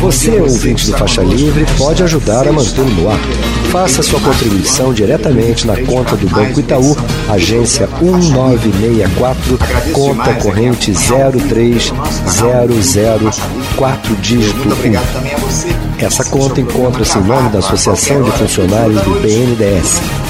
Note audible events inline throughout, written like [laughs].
Você, ouvinte do Faixa Livre, pode ajudar a mantê-lo no ar. Faça sua contribuição diretamente na conta do Banco Itaú, agência 1964, conta corrente 03004 dígito 1. Essa conta encontra-se em nome da Associação de Funcionários do BNDES,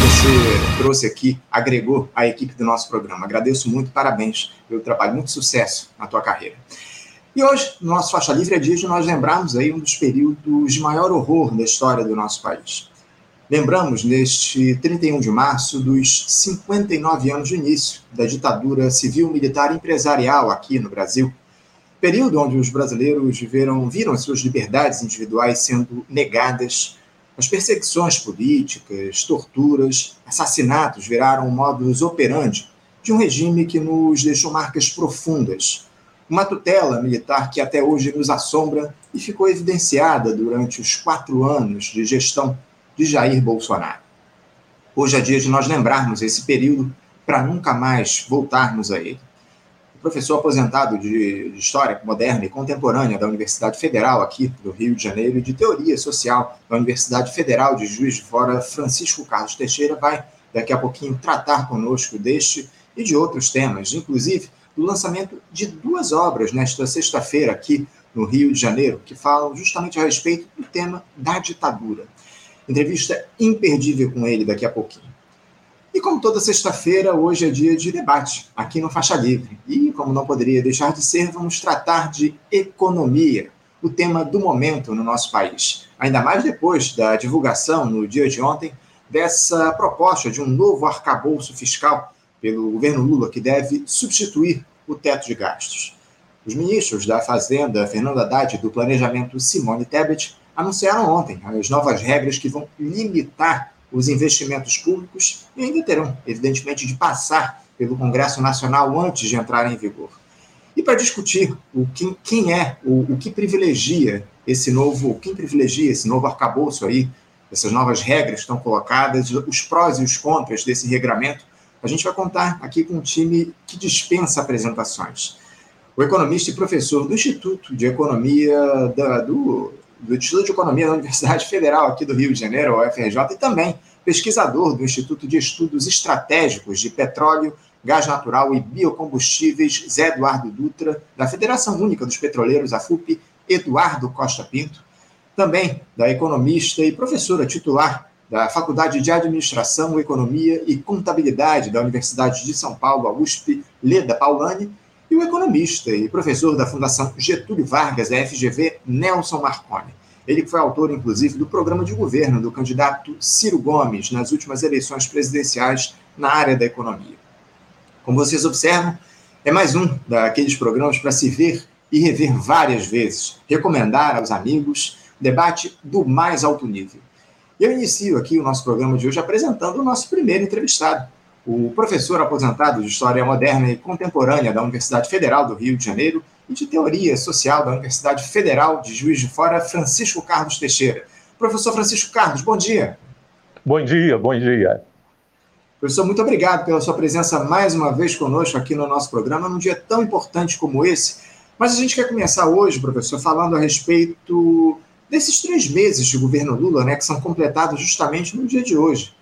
você trouxe aqui, agregou à equipe do nosso programa. Agradeço muito, parabéns pelo trabalho, muito sucesso na tua carreira. E hoje, no nosso Faixa Livre, é dia de nós lembrarmos aí um dos períodos de maior horror da história do nosso país. Lembramos, neste 31 de março, dos 59 anos de início da ditadura civil-militar empresarial aqui no Brasil, período onde os brasileiros viveram, viram as suas liberdades individuais sendo negadas as perseguições políticas, torturas, assassinatos viraram um modus operandi de um regime que nos deixou marcas profundas. Uma tutela militar que até hoje nos assombra e ficou evidenciada durante os quatro anos de gestão de Jair Bolsonaro. Hoje é dia de nós lembrarmos esse período para nunca mais voltarmos a ele professor aposentado de, História Moderna e Contemporânea da Universidade Federal aqui do Rio de Janeiro e de Teoria Social da Universidade Federal de Juiz de Fora, Francisco Carlos Teixeira, vai daqui a pouquinho tratar conosco deste e de outros temas, inclusive do lançamento de duas obras nesta sexta-feira aqui no Rio de Janeiro, que falam justamente a respeito do tema da ditadura. Entrevista imperdível com ele daqui a pouquinho. E como toda sexta-feira, hoje é dia de debate aqui no Faixa Livre. E como não poderia deixar de ser, vamos tratar de economia, o tema do momento no nosso país. Ainda mais depois da divulgação no dia de ontem dessa proposta de um novo arcabouço fiscal pelo governo Lula que deve substituir o teto de gastos. Os ministros da Fazenda, Fernando Haddad, e do Planejamento, Simone Tebet, anunciaram ontem as novas regras que vão limitar os investimentos públicos e ainda terão, evidentemente, de passar pelo Congresso Nacional antes de entrar em vigor. E para discutir o quem, quem é, o, o que privilegia esse novo, quem privilegia esse novo arcabouço aí, essas novas regras que estão colocadas, os prós e os contras desse regramento, a gente vai contar aqui com um time que dispensa apresentações. O economista e professor do Instituto de Economia da, do, do Instituto de Economia da Universidade Federal aqui do Rio de Janeiro, UFRJ, e também pesquisador do Instituto de Estudos Estratégicos de Petróleo, Gás Natural e Biocombustíveis, Zé Eduardo Dutra, da Federação Única dos Petroleiros, a FUP, Eduardo Costa Pinto, também da economista e professora titular da Faculdade de Administração, Economia e Contabilidade da Universidade de São Paulo, a USP, Leda Paulani, e o economista e professor da Fundação Getúlio Vargas, da FGV, Nelson Marconi. Ele foi autor, inclusive, do programa de governo do candidato Ciro Gomes nas últimas eleições presidenciais na área da economia. Como vocês observam, é mais um daqueles programas para se ver e rever várias vezes, recomendar aos amigos, debate do mais alto nível. Eu inicio aqui o nosso programa de hoje apresentando o nosso primeiro entrevistado, o professor aposentado de História Moderna e Contemporânea da Universidade Federal do Rio de Janeiro e de Teoria Social da Universidade Federal de Juiz de Fora, Francisco Carlos Teixeira. Professor Francisco Carlos, bom dia. Bom dia, bom dia. Professor, muito obrigado pela sua presença mais uma vez conosco aqui no nosso programa, num dia tão importante como esse. Mas a gente quer começar hoje, professor, falando a respeito desses três meses de governo Lula, né, que são completados justamente no dia de hoje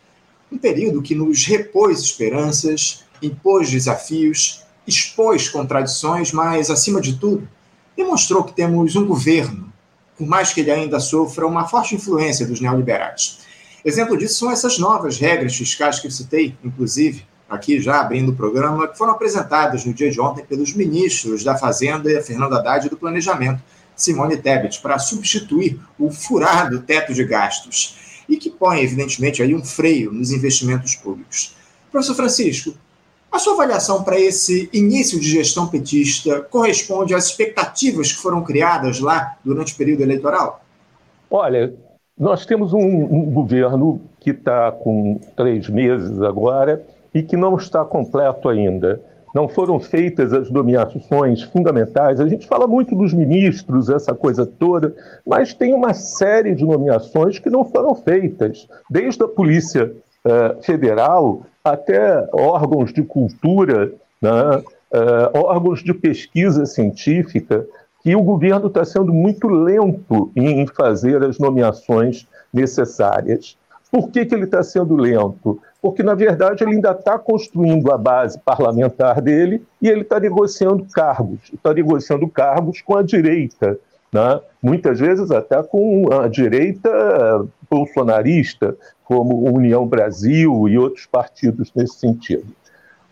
um período que nos repôs esperanças, impôs desafios, expôs contradições, mas, acima de tudo, demonstrou que temos um governo, por mais que ele ainda sofra uma forte influência dos neoliberais. Exemplo disso são essas novas regras fiscais que eu citei, inclusive, aqui já abrindo o programa, que foram apresentadas no dia de ontem pelos ministros da Fazenda, Fernando Haddad, e do Planejamento, Simone Tebet, para substituir o furado teto de gastos e que põe, evidentemente, aí um freio nos investimentos públicos. Professor Francisco, a sua avaliação para esse início de gestão petista corresponde às expectativas que foram criadas lá durante o período eleitoral? Olha, nós temos um, um governo que está com três meses agora e que não está completo ainda. Não foram feitas as nomeações fundamentais. A gente fala muito dos ministros, essa coisa toda, mas tem uma série de nomeações que não foram feitas, desde a Polícia uh, Federal até órgãos de cultura, né, uh, órgãos de pesquisa científica, que o governo está sendo muito lento em fazer as nomeações necessárias. Por que, que ele está sendo lento? Porque, na verdade, ele ainda está construindo a base parlamentar dele e ele está negociando cargos. Está negociando cargos com a direita, né? muitas vezes até com a direita bolsonarista, como União Brasil e outros partidos nesse sentido.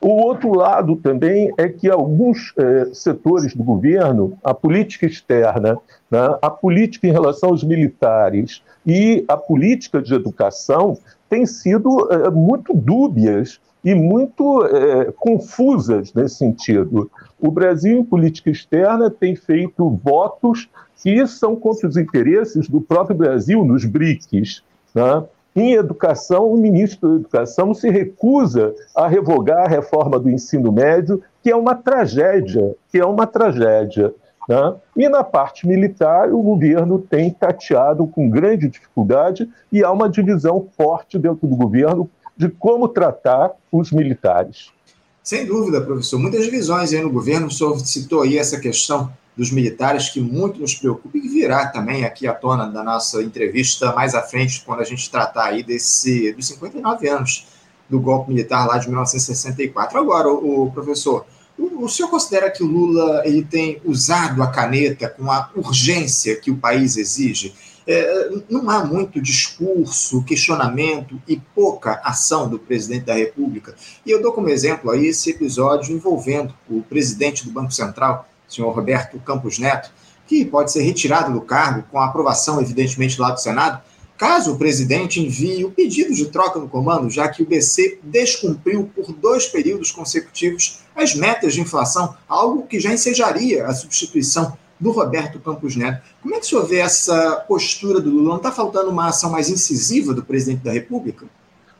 O outro lado também é que alguns eh, setores do governo, a política externa, né, a política em relação aos militares e a política de educação têm sido eh, muito dúbias e muito eh, confusas nesse sentido. O Brasil, em política externa, tem feito votos que são contra os interesses do próprio Brasil nos BRICS. Né? Em educação, o ministro da Educação se recusa a revogar a reforma do ensino médio, que é uma tragédia, que é uma tragédia. Né? E na parte militar, o governo tem tateado com grande dificuldade e há uma divisão forte dentro do governo de como tratar os militares. Sem dúvida, professor. Muitas divisões aí no governo. O senhor citou aí essa questão dos militares que muito nos preocupa e que virá também aqui à tona da nossa entrevista mais à frente, quando a gente tratar aí desse, dos 59 anos do golpe militar lá de 1964. Agora, o, o professor, o, o, senhor considera que o Lula ele tem usado a caneta com a urgência que o país exige? É, não há muito discurso, questionamento e pouca ação do presidente da República. E eu dou como exemplo aí esse episódio envolvendo o presidente do Banco Central, senhor Roberto Campos Neto, que pode ser retirado do cargo com aprovação, evidentemente, lá do Senado, caso o presidente envie o pedido de troca no comando, já que o BC descumpriu por dois períodos consecutivos as metas de inflação, algo que já ensejaria a substituição do Roberto Campos Neto. Como é que o senhor vê essa postura do Lula? Não está faltando uma ação mais incisiva do presidente da República?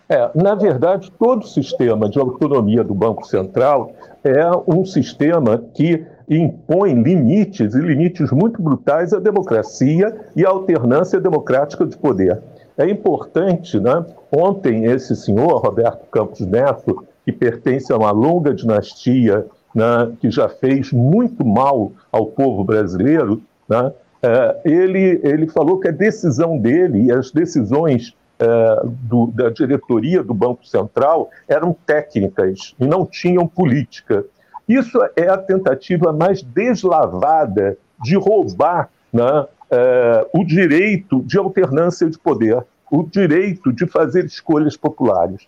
É, na verdade, todo o sistema de autonomia do Banco Central é um sistema que impõe limites, e limites muito brutais, à democracia e à alternância democrática de poder. É importante, né? Ontem, esse senhor, Roberto Campos Neto, que pertence a uma longa dinastia, né, que já fez muito mal ao povo brasileiro, né, é, ele, ele falou que a decisão dele e as decisões é, do, da diretoria do Banco Central eram técnicas e não tinham política. Isso é a tentativa mais deslavada de roubar né, é, o direito de alternância de poder, o direito de fazer escolhas populares.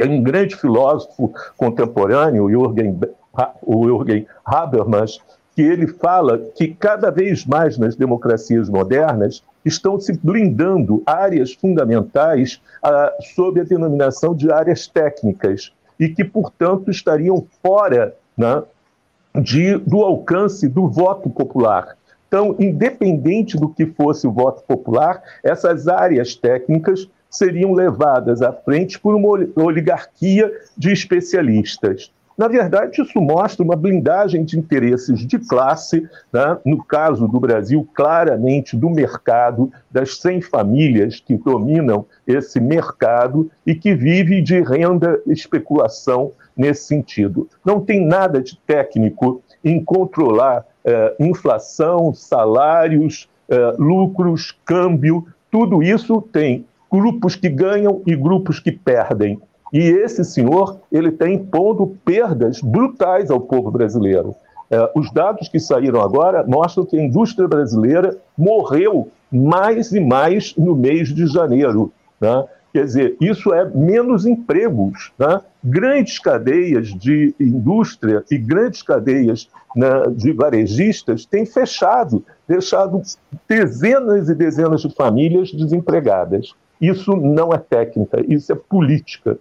Um grande filósofo contemporâneo, o Jürgen Habermas, que ele fala que cada vez mais nas democracias modernas estão se blindando áreas fundamentais ah, sob a denominação de áreas técnicas e que, portanto, estariam fora né, de, do alcance do voto popular. Então, independente do que fosse o voto popular, essas áreas técnicas seriam levadas à frente por uma oligarquia de especialistas. Na verdade, isso mostra uma blindagem de interesses de classe, né? no caso do Brasil, claramente do mercado, das 100 famílias que dominam esse mercado e que vive de renda especulação nesse sentido. Não tem nada de técnico em controlar eh, inflação, salários, eh, lucros, câmbio, tudo isso tem grupos que ganham e grupos que perdem. E esse senhor ele está impondo perdas brutais ao povo brasileiro. É, os dados que saíram agora mostram que a indústria brasileira morreu mais e mais no mês de janeiro. Né? Quer dizer, isso é menos empregos. Né? Grandes cadeias de indústria e grandes cadeias né, de varejistas têm fechado, deixado dezenas e dezenas de famílias desempregadas. Isso não é técnica, isso é política.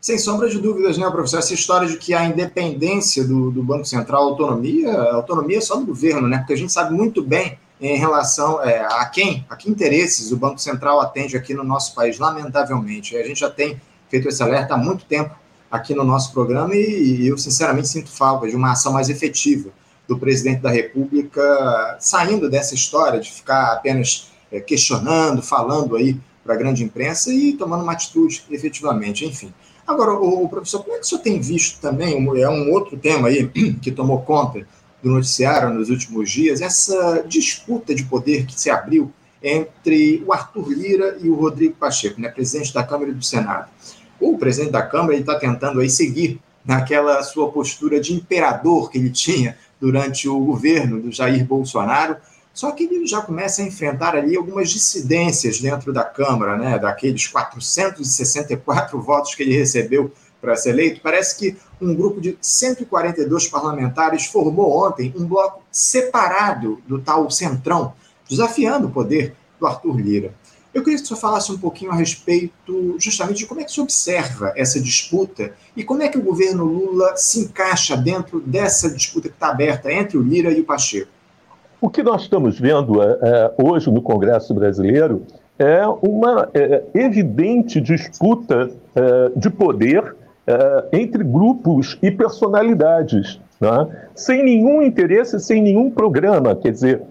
Sem sombra de dúvidas, né, professor? Essa história de que a independência do, do Banco Central, a autonomia, a autonomia é só do governo, né? Porque a gente sabe muito bem em relação é, a quem, a que interesses o Banco Central atende aqui no nosso país, lamentavelmente. A gente já tem feito esse alerta há muito tempo aqui no nosso programa e, e eu, sinceramente, sinto falta de uma ação mais efetiva do presidente da República saindo dessa história de ficar apenas é, questionando, falando aí para a grande imprensa e tomando uma atitude efetivamente, enfim. Agora, o, professor, como é que o senhor tem visto também, é um outro tema aí [clears throat] que tomou conta do noticiário nos últimos dias, essa disputa de poder que se abriu entre o Arthur Lira e o Rodrigo Pacheco, né, presidente da Câmara e do Senado. O presidente da Câmara está tentando aí seguir naquela sua postura de imperador que ele tinha durante o governo do Jair Bolsonaro, só que ele já começa a enfrentar ali algumas dissidências dentro da Câmara, né, daqueles 464 votos que ele recebeu para ser eleito. Parece que um grupo de 142 parlamentares formou ontem um bloco separado do tal Centrão, desafiando o poder do Arthur Lira. Eu queria que senhor falasse um pouquinho a respeito justamente de como é que se observa essa disputa e como é que o governo Lula se encaixa dentro dessa disputa que está aberta entre o Lira e o Pacheco. O que nós estamos vendo é, é, hoje no Congresso brasileiro é uma é, evidente disputa é, de poder é, entre grupos e personalidades, né? sem nenhum interesse, sem nenhum programa. Quer dizer,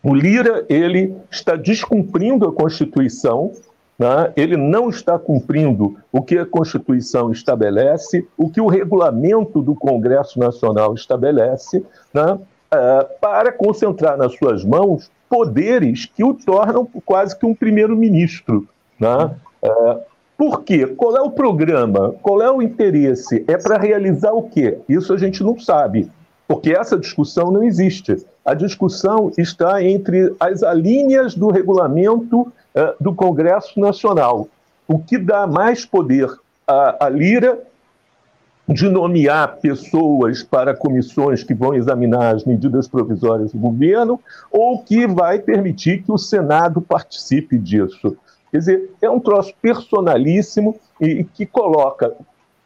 o Lira ele está descumprindo a Constituição, né? ele não está cumprindo o que a Constituição estabelece, o que o regulamento do Congresso Nacional estabelece, né? Uh, para concentrar nas suas mãos poderes que o tornam quase que um primeiro-ministro. Né? Uh, por quê? Qual é o programa? Qual é o interesse? É para realizar o quê? Isso a gente não sabe, porque essa discussão não existe. A discussão está entre as alíneas do regulamento uh, do Congresso Nacional. O que dá mais poder à, à Lira de nomear pessoas para comissões que vão examinar as medidas provisórias do governo ou que vai permitir que o Senado participe disso. Quer dizer, é um troço personalíssimo e que coloca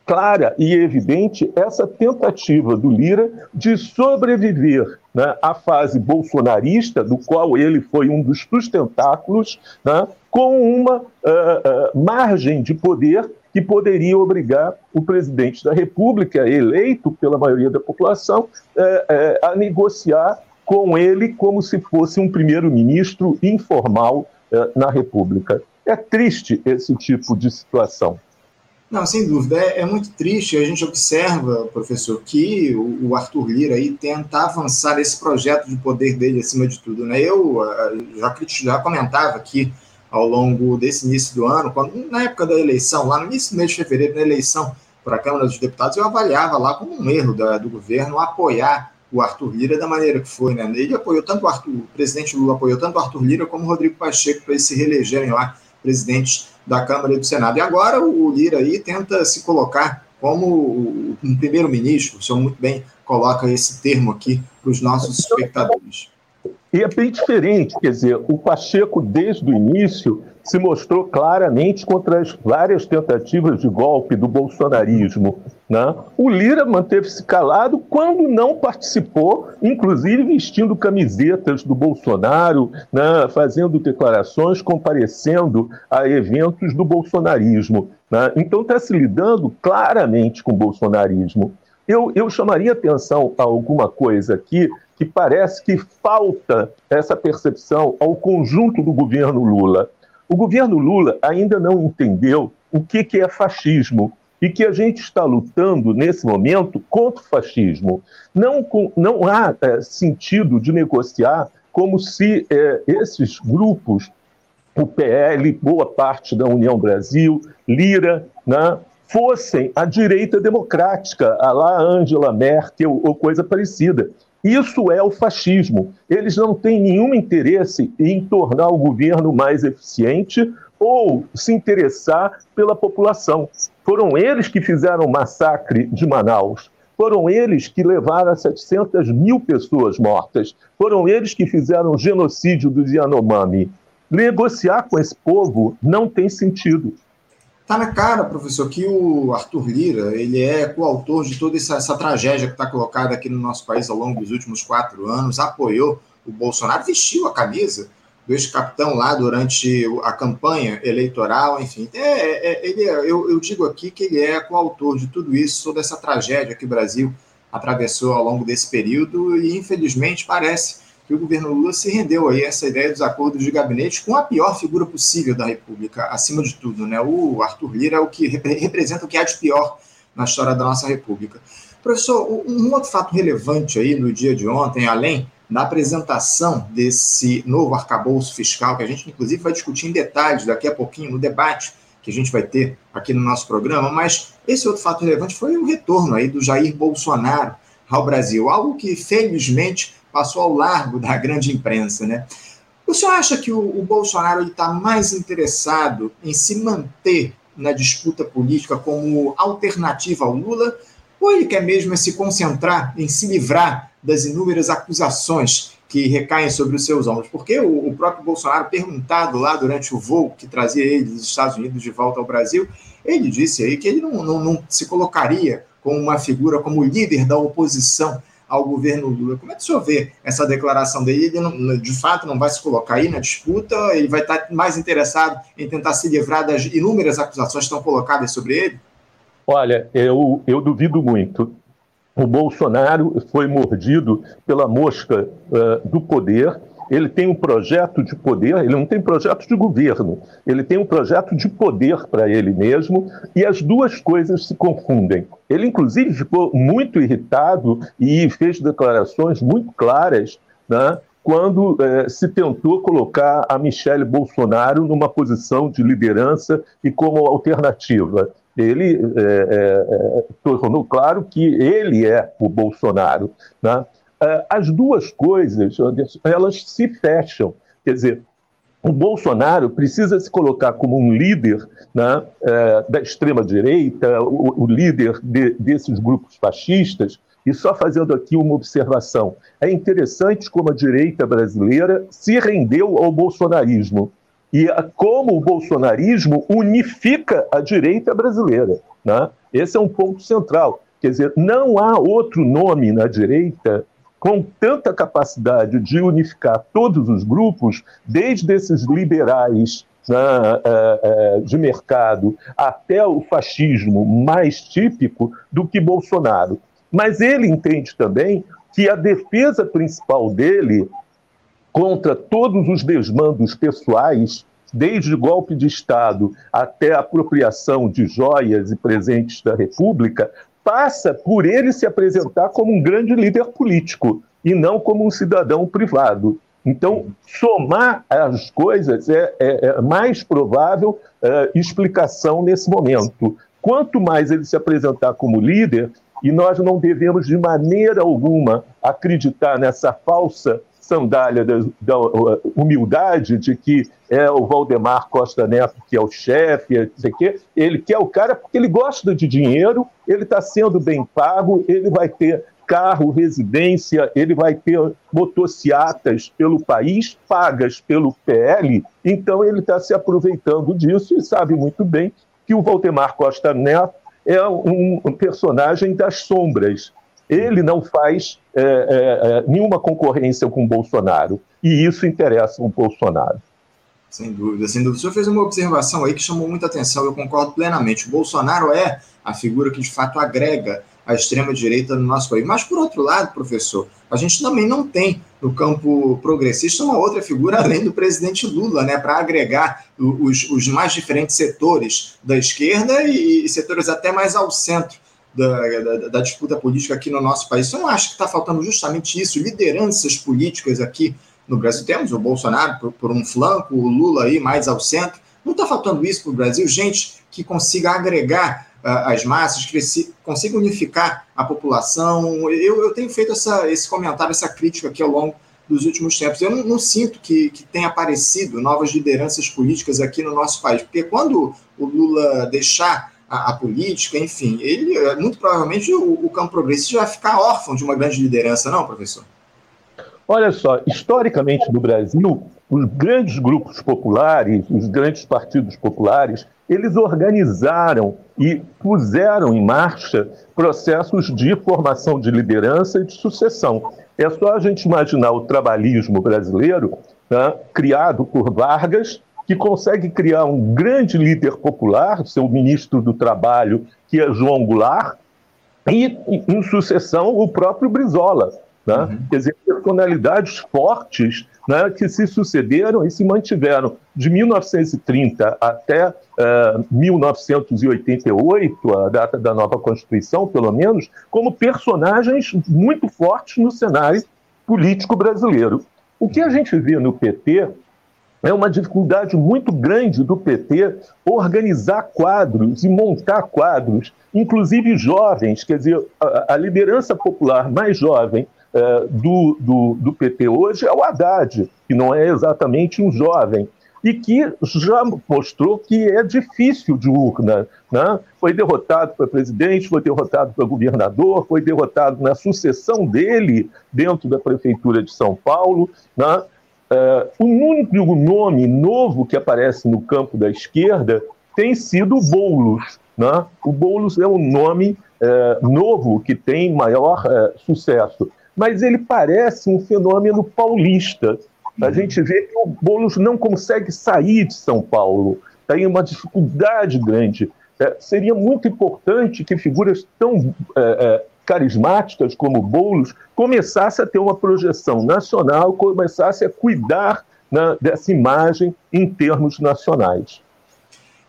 clara e evidente essa tentativa do Lira de sobreviver né, à fase bolsonarista, do qual ele foi um dos sustentáculos, né, com uma uh, uh, margem de poder que poderia obrigar o presidente da República, eleito pela maioria da população, é, é, a negociar com ele como se fosse um primeiro-ministro informal é, na República. É triste esse tipo de situação. Não, sem dúvida, é, é, muito triste. A gente observa, professor, que o, Arthur Lira aí tenta avançar esse projeto de poder dele acima de tudo. Né? Eu já, já comentava aqui ao longo desse início do ano, quando, na época da eleição, lá no início do mês de fevereiro, na eleição para a Câmara dos Deputados, eu avaliava lá como um erro da, do governo apoiar o Arthur Lira da maneira que foi, né? Ele apoiou tanto o Arthur, o presidente Lula apoiou tanto o Arthur Lira como o Rodrigo Pacheco para eles se reelegerem lá presidentes da Câmara e do Senado. E agora o Lira aí tenta se colocar como um primeiro-ministro, o senhor muito bem coloca esse termo aqui para os nossos espectadores. E é bem diferente, quer dizer, o Pacheco, desde o início, se mostrou claramente contra as várias tentativas de golpe do bolsonarismo. Né? O Lira manteve-se calado quando não participou, inclusive vestindo camisetas do Bolsonaro, né? fazendo declarações, comparecendo a eventos do bolsonarismo. Né? Então está se lidando claramente com o bolsonarismo. Eu, eu chamaria atenção a alguma coisa aqui que parece que falta essa percepção ao conjunto do governo Lula. O governo Lula ainda não entendeu o que, que é fascismo e que a gente está lutando nesse momento contra o fascismo. Não, não há é, sentido de negociar como se é, esses grupos, o PL, boa parte da União Brasil, Lira, né, fossem a direita democrática, a lá Angela Merkel ou coisa parecida. Isso é o fascismo. Eles não têm nenhum interesse em tornar o governo mais eficiente ou se interessar pela população. Foram eles que fizeram o massacre de Manaus. Foram eles que levaram a 700 mil pessoas mortas. Foram eles que fizeram o genocídio do Yanomami. Negociar com esse povo não tem sentido. Tá na cara, professor, que o Arthur Lira ele é coautor de toda essa, essa tragédia que está colocada aqui no nosso país ao longo dos últimos quatro anos, apoiou o Bolsonaro vestiu a camisa do ex-capitão lá durante a campanha eleitoral, enfim. É, é, ele, é, eu, eu, digo aqui que ele é coautor de tudo isso, toda essa tragédia que o Brasil atravessou ao longo desse período, e infelizmente parece que o governo Lula se rendeu aí a essa ideia dos acordos de gabinete com a pior figura possível da República, acima de tudo, né? O Arthur Lira é o que representa o que há de pior na história da nossa República. Professor, um outro fato relevante aí no dia de ontem, além da apresentação desse novo arcabouço fiscal, que a gente inclusive vai discutir em detalhes daqui a pouquinho no debate que a gente vai ter aqui no nosso programa, mas esse outro fato relevante foi o retorno aí do Jair Bolsonaro ao Brasil, algo que felizmente passou ao largo da grande imprensa, né? O senhor acha que o, o Bolsonaro está mais interessado em se manter na disputa política como alternativa ao Lula, ou ele quer mesmo se concentrar em se livrar das inúmeras acusações que recaem sobre os seus ombros? Porque o, o próprio Bolsonaro, perguntado lá durante o voo que trazia ele dos Estados Unidos de volta ao Brasil, ele disse aí que ele não, não, não se colocaria como uma figura, como líder da oposição ao governo Lula. Como é que o senhor vê essa declaração dele? Ele, não, de fato, não vai se colocar aí na disputa? Ele vai estar mais interessado em tentar se livrar das inúmeras acusações que estão colocadas sobre ele? Olha, eu, eu duvido muito. O Bolsonaro foi mordido pela mosca uh, do poder ele tem um projeto de poder, ele não tem projeto de governo, ele tem um projeto de poder para ele mesmo, e as duas coisas se confundem. Ele, inclusive, ficou muito irritado e fez declarações muito claras né, quando eh, se tentou colocar a Michele Bolsonaro numa posição de liderança e como alternativa. Ele eh, eh, tornou claro que ele é o Bolsonaro. Né? Ah, as duas coisas, elas se fecham. Quer dizer, o Bolsonaro precisa se colocar como um líder né, é, da extrema-direita, o, líder de, desses grupos fascistas, e só fazendo aqui uma observação. É interessante como a direita brasileira se rendeu ao bolsonarismo e como o bolsonarismo unifica a direita brasileira. Né? Esse é um ponto central. Quer dizer, não há outro nome na direita com tanta capacidade de unificar todos os grupos, desde esses liberais né, é, é, de mercado até o fascismo mais típico do que Bolsonaro. Mas ele entende também que a defesa principal dele contra todos os desmandos pessoais, desde golpe de Estado até apropriação de joias e presentes da República, passa por ele se apresentar como um grande líder político e não como um cidadão privado. Então, somar as coisas é, é, é mais provável é, explicação nesse momento. Quanto mais ele se apresentar como líder, e nós não devemos de maneira alguma acreditar nessa falsa sandália da, da, humildade de que é o Valdemar Costa Neto que é o chefe, não sei o quê. Ele quer o cara porque ele gosta de dinheiro, ele está sendo bem pago, ele vai ter carro, residência, ele vai ter motocicletas pelo país, pagas pelo PL, então ele está se aproveitando disso e sabe muito bem que o Valdemar Costa Neto é um personagem das sombras. Ele não faz é, é, é, nenhuma concorrência com o Bolsonaro. E isso interessa o Bolsonaro. Sem dúvida, sem dúvida. O senhor fez uma observação aí que chamou muita atenção, eu concordo plenamente. O Bolsonaro é a figura que de fato agrega a extrema-direita no nosso país. Mas, por outro lado, professor, a gente também não tem no campo progressista uma outra figura além do presidente Lula, né, para agregar os, os mais diferentes setores da esquerda e, e setores até mais ao centro da, da, da, disputa política aqui no nosso país. Eu não acho que está faltando justamente isso, lideranças políticas aqui no Brasil. Temos o Bolsonaro por, por um flanco, o Lula aí mais ao centro. Não está faltando isso para o Brasil, gente que consiga agregar uh, as massas, que consiga unificar a população. Eu, eu tenho feito essa, esse comentário, essa crítica aqui ao longo dos últimos tempos. Eu não, não sinto que, que tenha aparecido novas lideranças políticas aqui no nosso país, porque quando o Lula deixar a, a, política, enfim, ele muito provavelmente o, o campo progressista vai ficar órfão de uma grande liderança, não, professor? Olha só, historicamente no Brasil, os grandes grupos populares, os grandes partidos populares, eles organizaram e puseram em marcha processos de formação de liderança e de sucessão. É só a gente imaginar o trabalhismo brasileiro, né, criado por Vargas, que consegue criar um grande líder popular, seu ministro do Trabalho, que é João Goulart, e, em sucessão, o próprio Brizola. Né? Uhum. Quer dizer, personalidades fortes né, que se sucederam e se mantiveram de 1930 até uh, eh, 1988, a data da nova Constituição, pelo menos, como personagens muito fortes no cenário político brasileiro. O que a gente vê no PT é uma dificuldade muito grande do PT organizar quadros e montar quadros, inclusive jovens, quer dizer, a, a liderança popular mais jovem é, do, do, do, PT hoje é o Haddad, que não é exatamente um jovem, e que já mostrou que é difícil de urna. Né? Foi derrotado para presidente, foi derrotado para governador, foi derrotado na sucessão dele dentro da Prefeitura de São Paulo. Né? Uh, o único nome novo que aparece no campo da esquerda tem sido o Boulos. Né? O Boulos é um nome uh, novo que tem maior uh, sucesso, mas ele parece um fenômeno paulista. A uhum. gente vê que o Boulos não consegue sair de São Paulo, tem uma dificuldade grande. seria muito importante que figuras tão carismáticas como Boulos começasse a ter uma projeção nacional, começasse a cuidar né, dessa imagem em termos nacionais.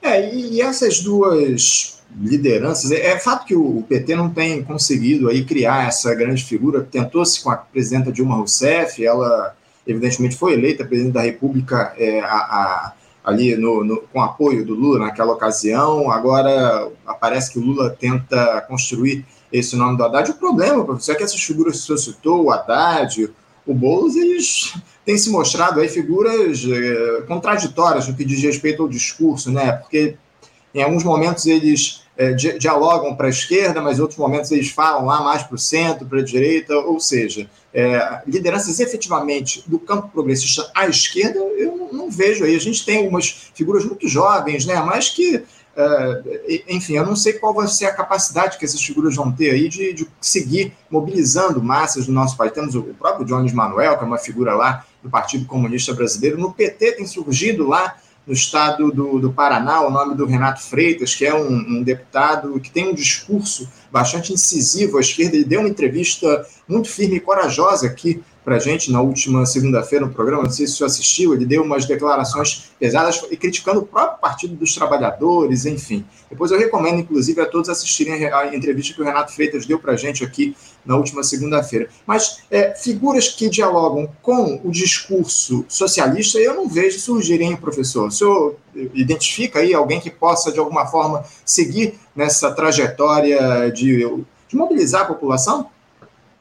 É, e essas duas lideranças, é, é fato que o PT não tem conseguido aí criar essa grande figura, tentou-se com a presidenta Dilma Rousseff, ela evidentemente foi eleita presidente da República é, a, a, ali no, no, com apoio do Lula naquela ocasião, agora parece que o Lula tenta construir esse nome do Haddad. O problema, professor, é que essas figuras que senhor citou, o Haddad, o Boulos, eles têm se mostrado aí figuras é, contraditórias no que diz respeito ao discurso, né? Porque em alguns momentos eles é, dialogam para a esquerda, mas em outros momentos eles falam lá mais para o centro, para a direita, ou seja, é, lideranças efetivamente do campo progressista à esquerda, eu não, não vejo aí. A gente tem algumas figuras muito jovens, né? Mas que Uh, enfim, eu não sei qual vai ser a capacidade que essas figuras vão ter aí de, de seguir mobilizando massas no nosso país. Temos o próprio Jones Manuel, que é uma figura lá do Partido Comunista Brasileiro. No PT tem surgido lá no estado do, do Paraná o nome do Renato Freitas, que é um, um deputado que tem um discurso bastante incisivo à esquerda. Ele deu uma entrevista muito firme e corajosa aqui para a gente na última segunda-feira no programa, não sei se o senhor assistiu, ele deu umas declarações pesadas e criticando o próprio Partido dos Trabalhadores, enfim. Depois eu recomendo, inclusive, a todos assistirem a entrevista que o Renato Freitas deu para a gente aqui na última segunda-feira. Mas é, figuras que dialogam com o discurso socialista, eu não vejo surgirem, professor. O senhor identifica aí alguém que possa, de alguma forma, seguir nessa trajetória de, de mobilizar a população?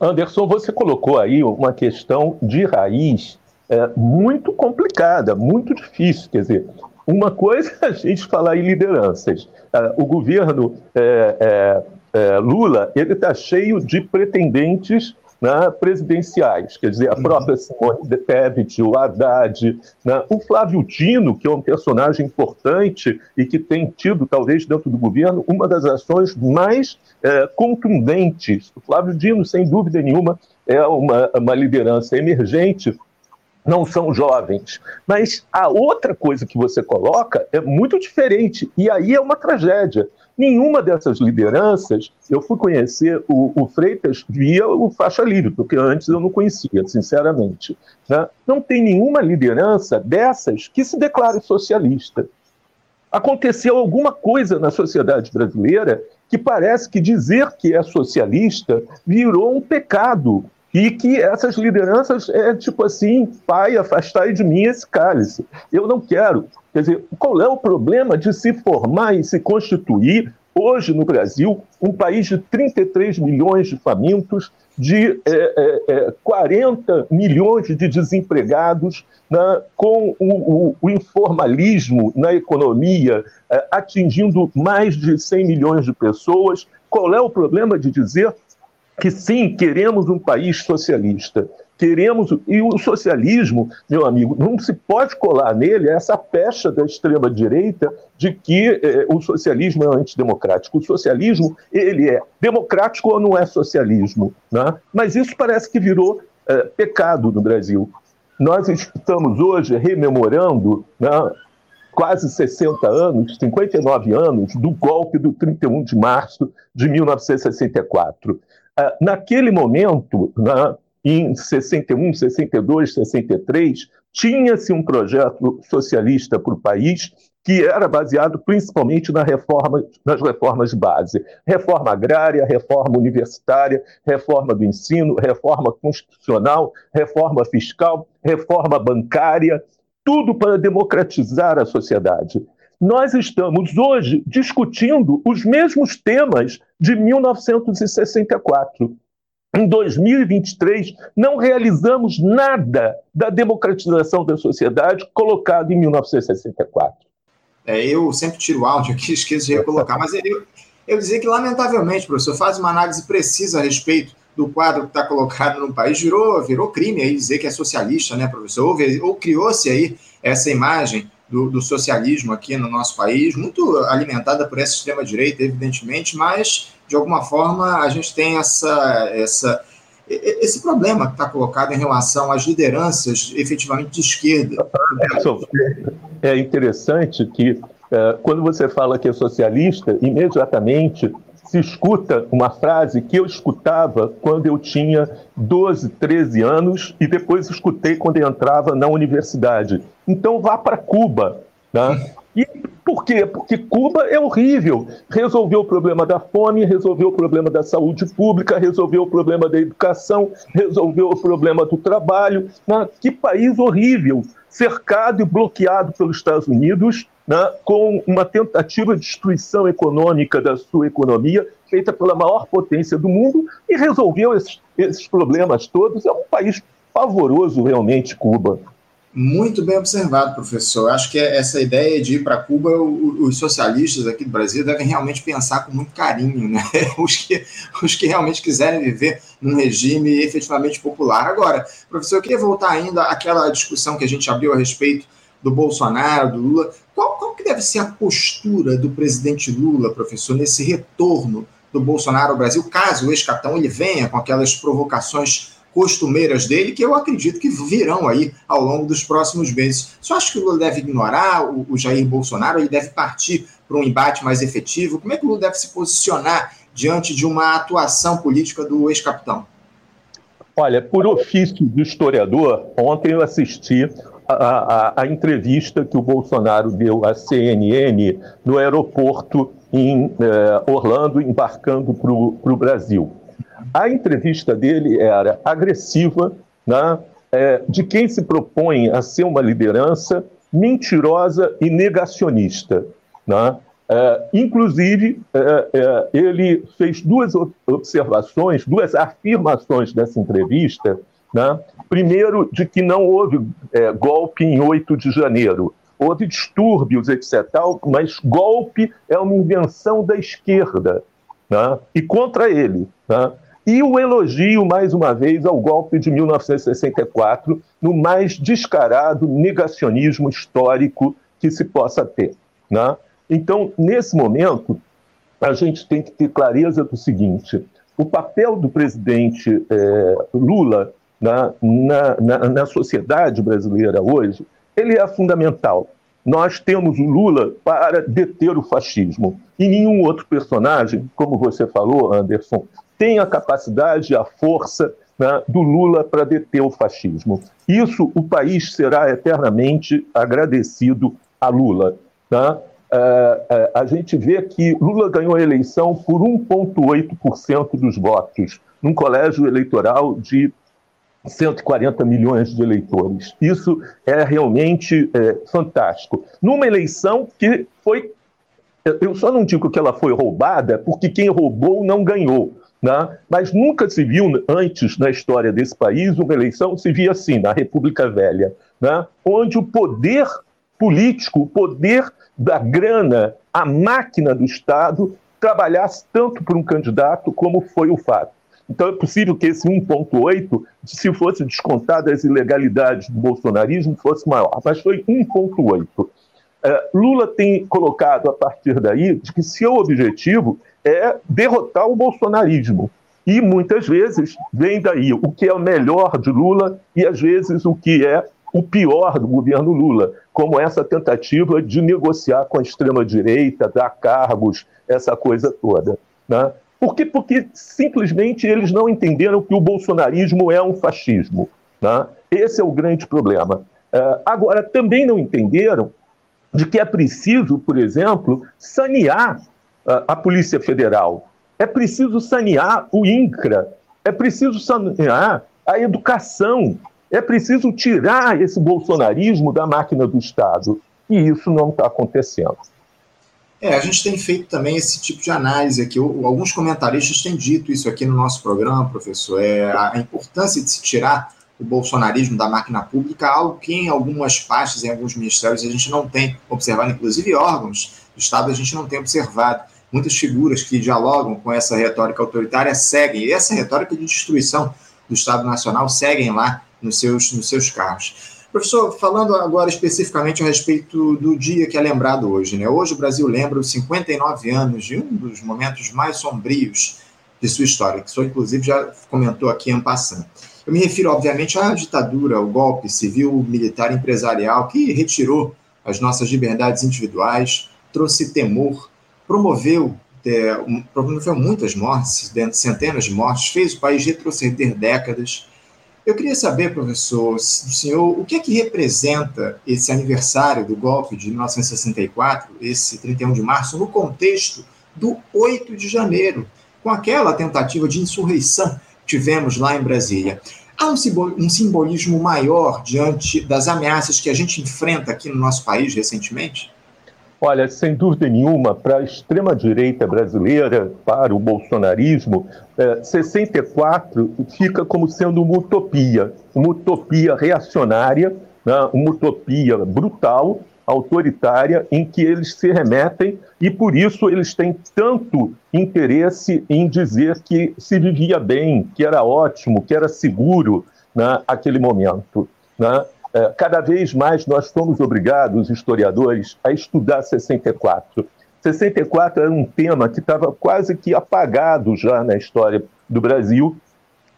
Anderson, você colocou aí uma questão de raiz é, muito complicada, muito difícil. Quer dizer, uma coisa é a gente falar em lideranças. É, o governo é, é, é Lula ele está cheio de pretendentes né, presidenciais, quer dizer, a uhum. própria Simone de Tebet, o Haddad, né, o Flávio Dino, que é um personagem importante e que tem tido, talvez, dentro do governo, uma das ações mais é, contundentes. O Flávio Dino, sem dúvida nenhuma, é uma, uma liderança emergente não são jovens. Mas a outra coisa que você coloca é muito diferente, e aí é uma tragédia. Nenhuma dessas lideranças, eu fui conhecer o, o Freitas via o Faixa Livre, porque antes eu não conhecia, sinceramente. Né? Não tem nenhuma liderança dessas que se declare socialista. Aconteceu alguma coisa na sociedade brasileira que parece que dizer que é socialista virou um pecado e que essas lideranças é tipo assim, pai, afastai de mim esse cálice. Eu não quero. Quer dizer, qual é o problema de se formar e se constituir hoje no Brasil um país de 33 milhões de famintos, de é, é, 40 é, milhões de desempregados, né, com o, o, o, informalismo na economia é, atingindo mais de 100 milhões de pessoas. Qual é o problema de dizer que sim, queremos um país socialista. Queremos. E o socialismo, meu amigo, não se pode colar nele essa pecha da extrema-direita de que eh, o socialismo é antidemocrático. O socialismo, ele é democrático ou não é socialismo? Né? Mas isso parece que virou eh, pecado no Brasil. Nós estamos hoje rememorando né, quase 60 anos, 59 anos, do golpe do 31 de março de 1964. Ah, naquele momento, né, em 61, 62, 63, tinha-se um projeto socialista para o país que era baseado principalmente na reforma, nas reformas base. Reforma agrária, reforma universitária, reforma do ensino, reforma constitucional, reforma fiscal, reforma bancária, tudo para democratizar a sociedade. Nós estamos hoje discutindo os mesmos temas de 1964. Em 2023, não realizamos nada da democratização da sociedade colocado em 1964. É, eu sempre tiro o áudio aqui, [laughs] esqueço de recolocar, mas eu, eu dizer que, lamentavelmente, professor, faz uma análise precisa a respeito do quadro que está colocado no país virou, virou crime aí dizer que é socialista, né, professor? Ou, ou criou-se aí essa imagem do, do, socialismo aqui no nosso país, muito alimentada por essa extrema-direita, evidentemente, mas, de alguma forma, a gente tem essa, essa, esse problema que está colocado em relação às lideranças efetivamente de esquerda. É interessante que, é, quando você fala que é socialista, imediatamente se escuta uma frase que eu escutava quando eu tinha 12, 13 anos e depois escutei quando eu entrava na universidade. Então vá para Cuba. Né? E por quê? Porque Cuba é horrível. Resolveu o problema da fome, resolveu o problema da saúde pública, resolveu o problema da educação, resolveu o problema do trabalho. Né? Que país horrível! Cercado e bloqueado pelos Estados Unidos, né, com uma tentativa de destruição econômica da sua economia, feita pela maior potência do mundo, e resolveu esses, esses problemas todos. É um país pavoroso, realmente, Cuba. Muito bem observado, professor. Acho que essa ideia de ir para Cuba, os socialistas aqui do Brasil devem realmente pensar com muito carinho, né? [laughs] Os que, os que realmente quiserem viver num regime efetivamente popular. Agora, professor, eu queria voltar ainda àquela discussão que a gente abriu a respeito do Bolsonaro, do Lula. Qual, qual que deve ser a postura do presidente Lula, professor, nesse retorno do Bolsonaro ao Brasil, caso o ex-capitão ele venha com aquelas provocações costumeiras dele, que eu acredito que virão aí ao longo dos próximos meses. Você acha que o Lula deve ignorar o, o Jair Bolsonaro? Ele deve partir para um embate mais efetivo? Como é que o Lula deve se posicionar diante de uma atuação política do ex-capitão? Olha, por ofício do historiador, ontem eu assisti a, a, a, entrevista que o Bolsonaro deu à CNN no aeroporto em eh, Orlando, embarcando para o Brasil. A entrevista dele era agressiva, né, é, de quem se propõe a ser uma liderança mentirosa e negacionista. Né? É, inclusive, é, é ele fez duas observações, duas afirmações dessa entrevista né? Primeiro, de que não houve é, golpe em 8 de janeiro. Houve distúrbios, etc. Mas golpe é uma invenção da esquerda né? e contra ele. Né? E o elogio, mais uma vez, ao golpe de 1964, no mais descarado negacionismo histórico que se possa ter. Né? Então, nesse momento, a gente tem que ter clareza do seguinte: o papel do presidente é, Lula na, na, na, na sociedade brasileira hoje, ele é fundamental. Nós temos o Lula para deter o fascismo. E nenhum outro personagem, como você falou, Anderson, tem a capacidade, a força né, do Lula para deter o fascismo. Isso o país será eternamente agradecido a Lula. Né? É, é, a gente vê que Lula ganhou a eleição por 1,8% dos votos, num colégio eleitoral de 140 milhões de eleitores. Isso é realmente é, fantástico. Numa eleição que foi. Eu só não digo que ela foi roubada, porque quem roubou não ganhou. Né? Mas nunca se viu antes na história desse país uma eleição se via assim, na República Velha, né? onde o poder político, o poder da grana, a máquina do Estado, trabalhasse tanto por um candidato como foi o fato. Então é possível que esse 1,8, se fosse descontado as ilegalidades do bolsonarismo, fosse maior, mas foi 1,8. É, Lula tem colocado a partir daí de que seu objetivo é derrotar o bolsonarismo. E muitas vezes vem daí o que é o melhor de Lula e às vezes o que é o pior do governo Lula, como essa tentativa de negociar com a extrema-direita, dar cargos, essa coisa toda. Né? Por quê? Porque simplesmente eles não entenderam que o bolsonarismo é um fascismo. Né? Esse é o grande problema. Uh, agora, também não entenderam de que é preciso, por exemplo, sanear a Polícia Federal, é preciso sanear o INCRA, é preciso sanear a educação, é preciso tirar esse bolsonarismo da máquina do Estado. E isso não está acontecendo. É, a gente tem feito também esse tipo de análise aqui. Alguns comentaristas têm dito isso aqui no nosso programa, professor. É a importância de se tirar o bolsonarismo da máquina pública, algo que em algumas pastas, em alguns ministérios, a gente não tem observado, inclusive órgãos do Estado, a gente não tem observado. Muitas figuras que dialogam com essa retórica autoritária seguem, e essa retórica de destruição do Estado Nacional seguem lá nos seus, nos seus carros. Professor, falando agora especificamente a respeito do dia que é lembrado hoje, né? Hoje o Brasil lembra os 59 anos de um dos momentos mais sombrios de sua história, que o senhor, inclusive, já comentou aqui em passando. Eu me refiro, obviamente, à ditadura, o golpe civil, militar, empresarial, que retirou as nossas liberdades individuais, trouxe temor, promoveu, é, promoveu muitas mortes, centenas de mortes, fez o país retroceder décadas, eu queria saber, professor, senhor, o que é que representa esse aniversário do golpe de 1964, esse 31 de março, no contexto do 8 de janeiro, com aquela tentativa de insurreição que tivemos lá em Brasília. Há um, simbolismo maior diante das ameaças que a gente enfrenta aqui no nosso país recentemente? Olha, sem dúvida nenhuma, para a extrema-direita brasileira, para o bolsonarismo, é, 64 fica como sendo uma utopia, uma utopia reacionária, né, uma utopia brutal, autoritária, em que eles se remetem e por isso eles têm tanto interesse em dizer que se vivia bem, que era ótimo, que era seguro né, aquele momento. Né? É, cada vez mais nós fomos obrigados, historiadores, a estudar 64. 64 era um tema que estava quase que apagado já na história do Brasil.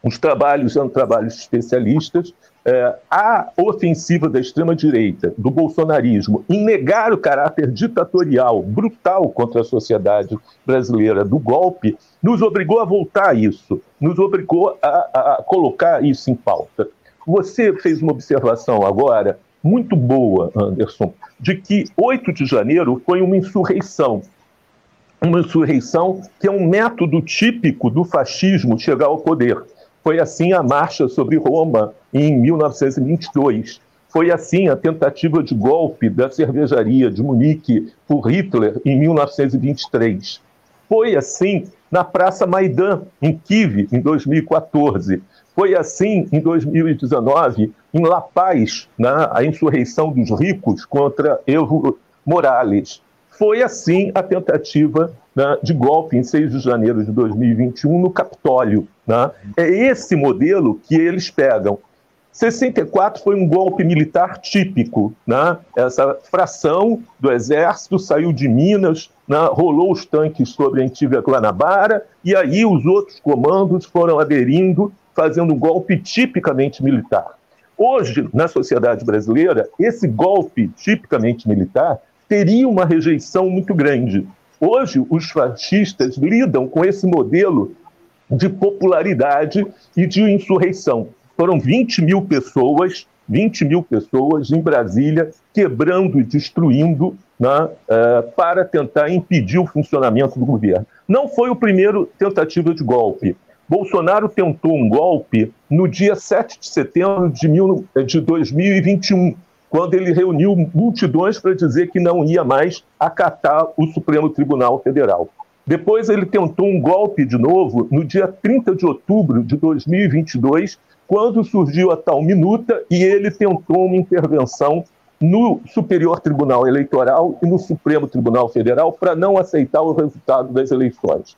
Os trabalhos eram trabalhos especialistas. É, a ofensiva da extrema-direita, do bolsonarismo, em negar o caráter ditatorial, brutal contra a sociedade brasileira do golpe, nos obrigou a voltar a isso, nos obrigou a, a colocar isso em pauta. Você fez uma observação agora muito boa, Anderson, de que 8 de janeiro foi uma insurreição. Uma insurreição que é um método típico do fascismo chegar ao poder. Foi assim a marcha sobre Roma em 1922. Foi assim a tentativa de golpe da cervejaria de Munique por Hitler em 1923. Foi assim na Praça Maidan, em Kiev, em 2014. Foi assim em 2019, em La Paz, né, a insurreição dos ricos contra Evo Morales. Foi assim a tentativa né, de golpe em 6 de janeiro de 2021 no Capitólio. Né? É esse modelo que eles pegam. 64 foi um golpe militar típico. Né? Essa fração do exército saiu de Minas, né? rolou os tanques sobre a antiga Guanabara, e aí os outros comandos foram aderindo fazendo um golpe tipicamente militar. Hoje, na sociedade brasileira, esse golpe tipicamente militar teria uma rejeição muito grande. Hoje, os fascistas lidam com esse modelo de popularidade e de insurreição. Foram 20 mil pessoas, 20 mil pessoas em Brasília quebrando e destruindo né, uh, para tentar impedir o funcionamento do governo. Não foi o primeiro tentativa de golpe. Bolsonaro tentou um golpe no dia 7 de setembro de, mil, de 2021, quando ele reuniu multidões para dizer que não ia mais acatar o Supremo Tribunal Federal. Depois ele tentou um golpe de novo no dia 30 de outubro de 2022, quando surgiu a tal minuta e ele tentou uma intervenção no Superior Tribunal Eleitoral e no Supremo Tribunal Federal para não aceitar o resultado das eleições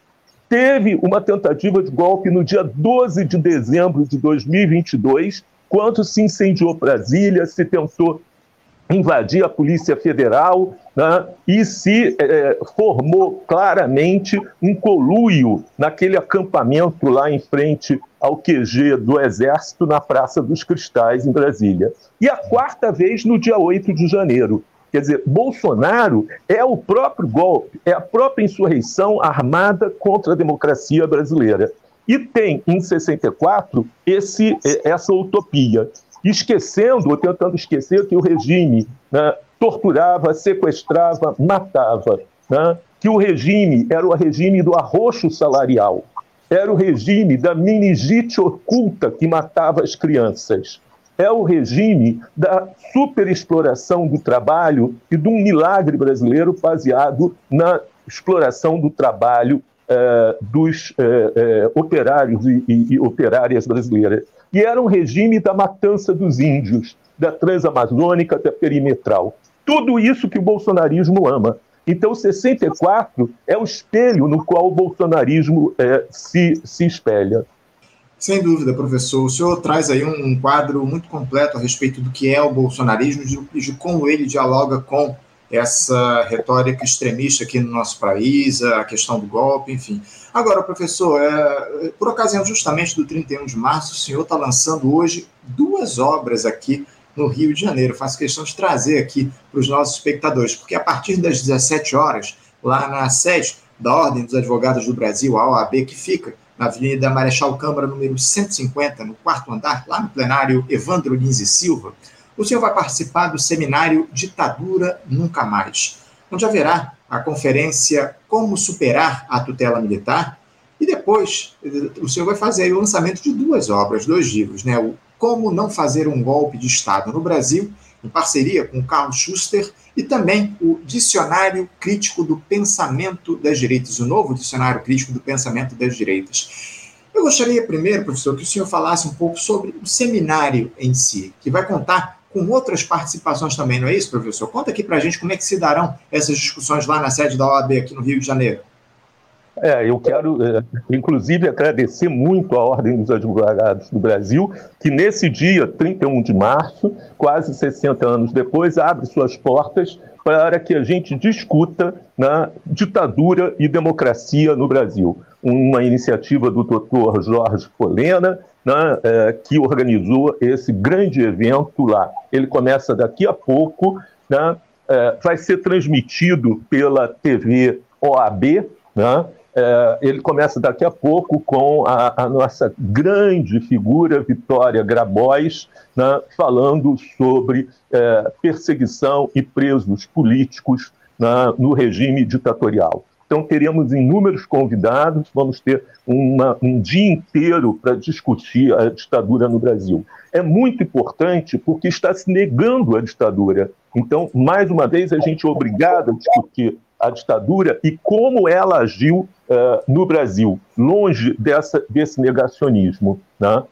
Teve uma tentativa de golpe no dia 12 de dezembro de 2022, quando se incendiou Brasília, se tentou invadir a Polícia Federal né, e se é, formou claramente um coluio naquele acampamento lá em frente ao QG do Exército na Praça dos Cristais, em Brasília. E a quarta vez no dia 8 de janeiro. Quer dizer, Bolsonaro é o próprio golpe, é a própria insurreição armada contra a democracia brasileira. E tem, em 64, esse, essa utopia, esquecendo ou tentando esquecer que o regime né, torturava, sequestrava, matava, né, que o regime era o regime do arroxo salarial, era o regime da meningite oculta que matava as crianças, é o regime da superexploração do trabalho e de um milagre brasileiro baseado na exploração do trabalho eh, dos eh, eh, operários e, e, e operárias brasileiras. E era um regime da matança dos índios, da transamazônica até perimetral. Tudo isso que o bolsonarismo ama. Então, 64 é o espelho no qual o bolsonarismo se, se espelha. Sem dúvida, professor. O senhor traz aí um, um quadro muito completo a respeito do que é o bolsonarismo e de, de como ele dialoga com essa retórica extremista aqui no nosso país, a questão do golpe, enfim. Agora, professor, é, por ocasião justamente do 31 de março, o senhor está lançando hoje duas obras aqui no Rio de Janeiro. Faço questão de trazer aqui para os nossos espectadores, porque a partir das 17 horas, lá na sede da Ordem dos Advogados do Brasil, a OAB, que fica na Avenida Marechal Câmara, número 150, no quarto andar, lá no plenário Evandro Lins e Silva, o senhor vai participar do seminário Ditadura Nunca Mais, onde haverá a conferência Como Superar a Tutela Militar, e depois o senhor vai fazer o lançamento de duas obras, dois livros, né? O Como Não Fazer um Golpe de Estado no Brasil, em parceria com Carl Schuster, e também o Dicionário Crítico do Pensamento das Direitas, o novo Dicionário Crítico do Pensamento das Direitas. Eu gostaria primeiro, professor, que o senhor falasse um pouco sobre o seminário em si, que vai contar com outras participações também, não é isso, professor? Conta aqui para a gente como é que se darão essas discussões lá na sede da OAB aqui no Rio de Janeiro. É, eu quero, é, inclusive, agradecer muito à Ordem dos Advogados do Brasil, que nesse dia, 31 de março, quase 60 anos depois, abre suas portas para que a gente discuta na ditadura e democracia no Brasil. Uma iniciativa do doutor Jorge Polena, né, é, que organizou esse grande evento lá. Ele começa daqui a pouco, né, é, vai ser transmitido pela TV OAB, né, é, ele começa daqui a pouco com a, a nossa grande figura, Vitória Grabois, né, falando sobre é, perseguição e presos políticos né, no regime ditatorial. Então, teremos inúmeros convidados, vamos ter uma, um dia inteiro para discutir a ditadura no Brasil. É muito importante porque está se negando a ditadura. Então, mais uma vez, a gente é obrigado a discutir a ditadura e como ela agiu uh, no Brasil, longe dessa, desse negacionismo. Né?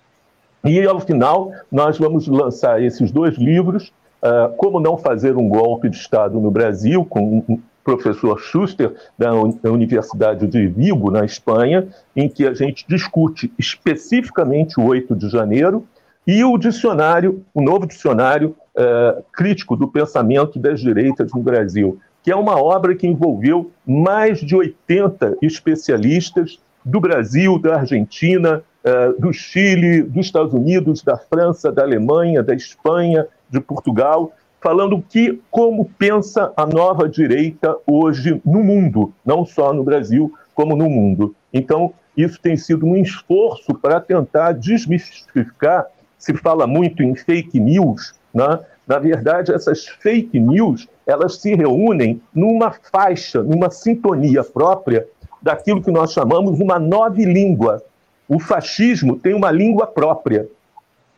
E, ao final, nós vamos lançar esses dois livros, uh, Como Não Fazer um Golpe de Estado no Brasil, com professor Schuster, da Universidade de Vigo, na Espanha, em que a gente discute especificamente o 8 de janeiro, e o dicionário, o novo dicionário uh, crítico do pensamento das direitas no Brasil, que é uma obra que envolveu mais de 80 especialistas do Brasil, da Argentina, uh, do Chile, dos Estados Unidos, da França, da Alemanha, da Espanha, de Portugal, falando que como pensa a nova direita hoje no mundo, não só no Brasil, como no mundo. Então, isso tem sido um esforço para tentar desmistificar. Se fala muito em fake news, né? na verdade, essas fake news elas se reúnem numa faixa, numa sintonia própria daquilo que nós chamamos uma nova língua. O fascismo tem uma língua própria.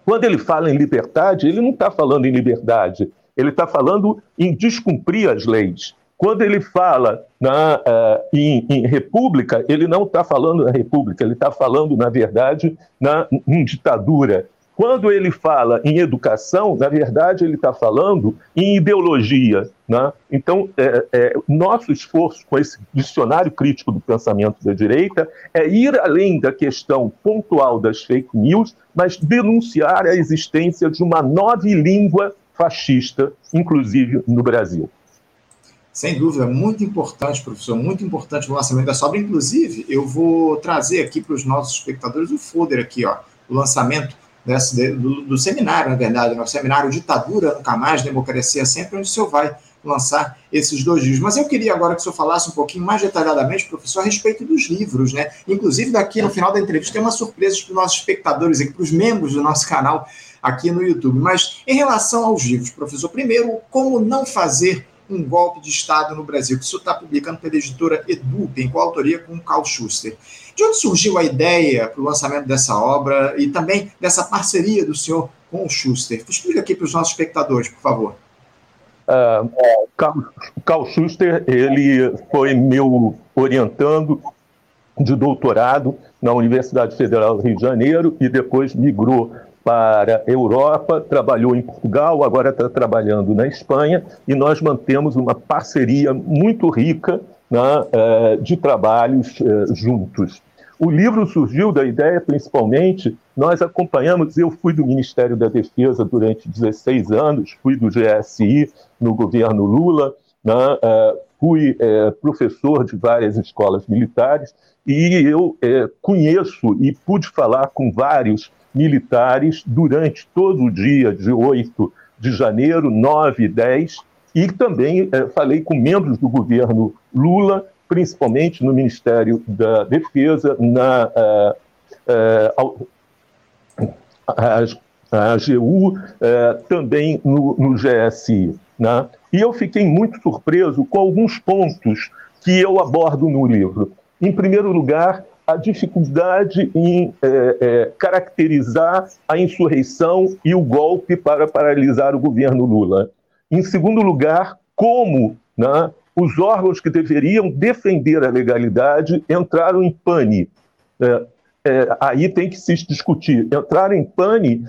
Quando ele fala em liberdade, ele não está falando em liberdade, ele está falando em descumprir as leis. Quando ele fala na, uh, em, em, república, ele não está falando na república, ele está falando, na verdade, na, em ditadura. Quando ele fala em educação, na verdade, ele está falando em ideologia. Né? Então, é, é, nosso esforço com esse dicionário crítico do pensamento da direita é ir além da questão pontual das fake news, mas denunciar a existência de uma nova língua fascista, inclusive no Brasil. Sem dúvida, muito importante, professor, muito importante o lançamento dessa obra. Inclusive, eu vou trazer aqui para os nossos espectadores o folder aqui, ó, o lançamento desse, do, do, seminário, na verdade, né? seminário Ditadura Nunca Mais, Democracia Sempre, onde o senhor vai lançar esses dois livros. Mas eu queria agora que o senhor falasse um pouquinho mais detalhadamente, professor, a respeito dos livros, né? Inclusive, daqui no final da entrevista tem uma surpresa para os nossos espectadores aqui, para os membros do nosso canal aqui no YouTube. Mas em relação aos livros, professor, primeiro, como não fazer um golpe de Estado no Brasil, que o senhor está publicando pela editora Edu, em coautoria com Carl Schuster. De onde surgiu a ideia para o lançamento dessa obra e também dessa parceria do senhor com o Schuster? Explica aqui para os nossos espectadores, por favor. Uh, Carl, Carl Schuster, ele foi meu orientando de doutorado na Universidade Federal do Rio de Janeiro e depois migrou para a Europa, trabalhou em Portugal, agora está trabalhando na Espanha, e nós mantemos uma parceria muito rica né, eh, de trabalhos eh, juntos. O livro surgiu da ideia, principalmente, nós acompanhamos, eu fui do Ministério da Defesa durante 16 anos, fui do GSI no governo Lula, né, eh, fui professor de várias escolas militares, e eu conheço e pude falar com vários militares durante todo o dia de 8 de janeiro, 9 e 10, e também é, falei com membros do governo Lula, principalmente no Ministério da Defesa, na uh, uh, a, a AGU, também no, no GSI. Né? E eu fiquei muito surpreso com alguns pontos que eu abordo no livro. Em primeiro lugar, a dificuldade em é, é, caracterizar a insurreição e o golpe para paralisar o governo Lula. Em segundo lugar, como né, os órgãos que deveriam defender a legalidade entraram em pane. É, é aí tem que se discutir. Entraram em pane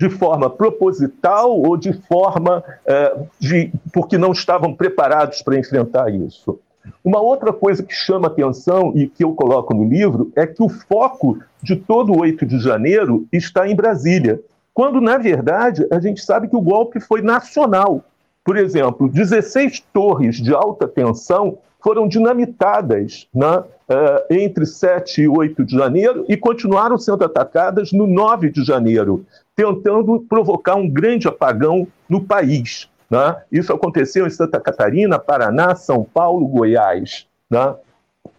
de forma proposital ou de forma é, de, porque não estavam preparados para enfrentar isso. Uma outra coisa que chama atenção e que eu coloco no livro é que o foco de todo o 8 de janeiro está em Brasília, quando, na verdade, a gente sabe que o golpe foi nacional. Por exemplo, 16 torres de alta tensão foram dinamitadas né, uh, entre 7 e 8 de janeiro e continuaram sendo atacadas no 9 de janeiro, tentando provocar um grande apagão no país. Né? Isso aconteceu em Santa Catarina, Paraná, São Paulo, Goiás. Né?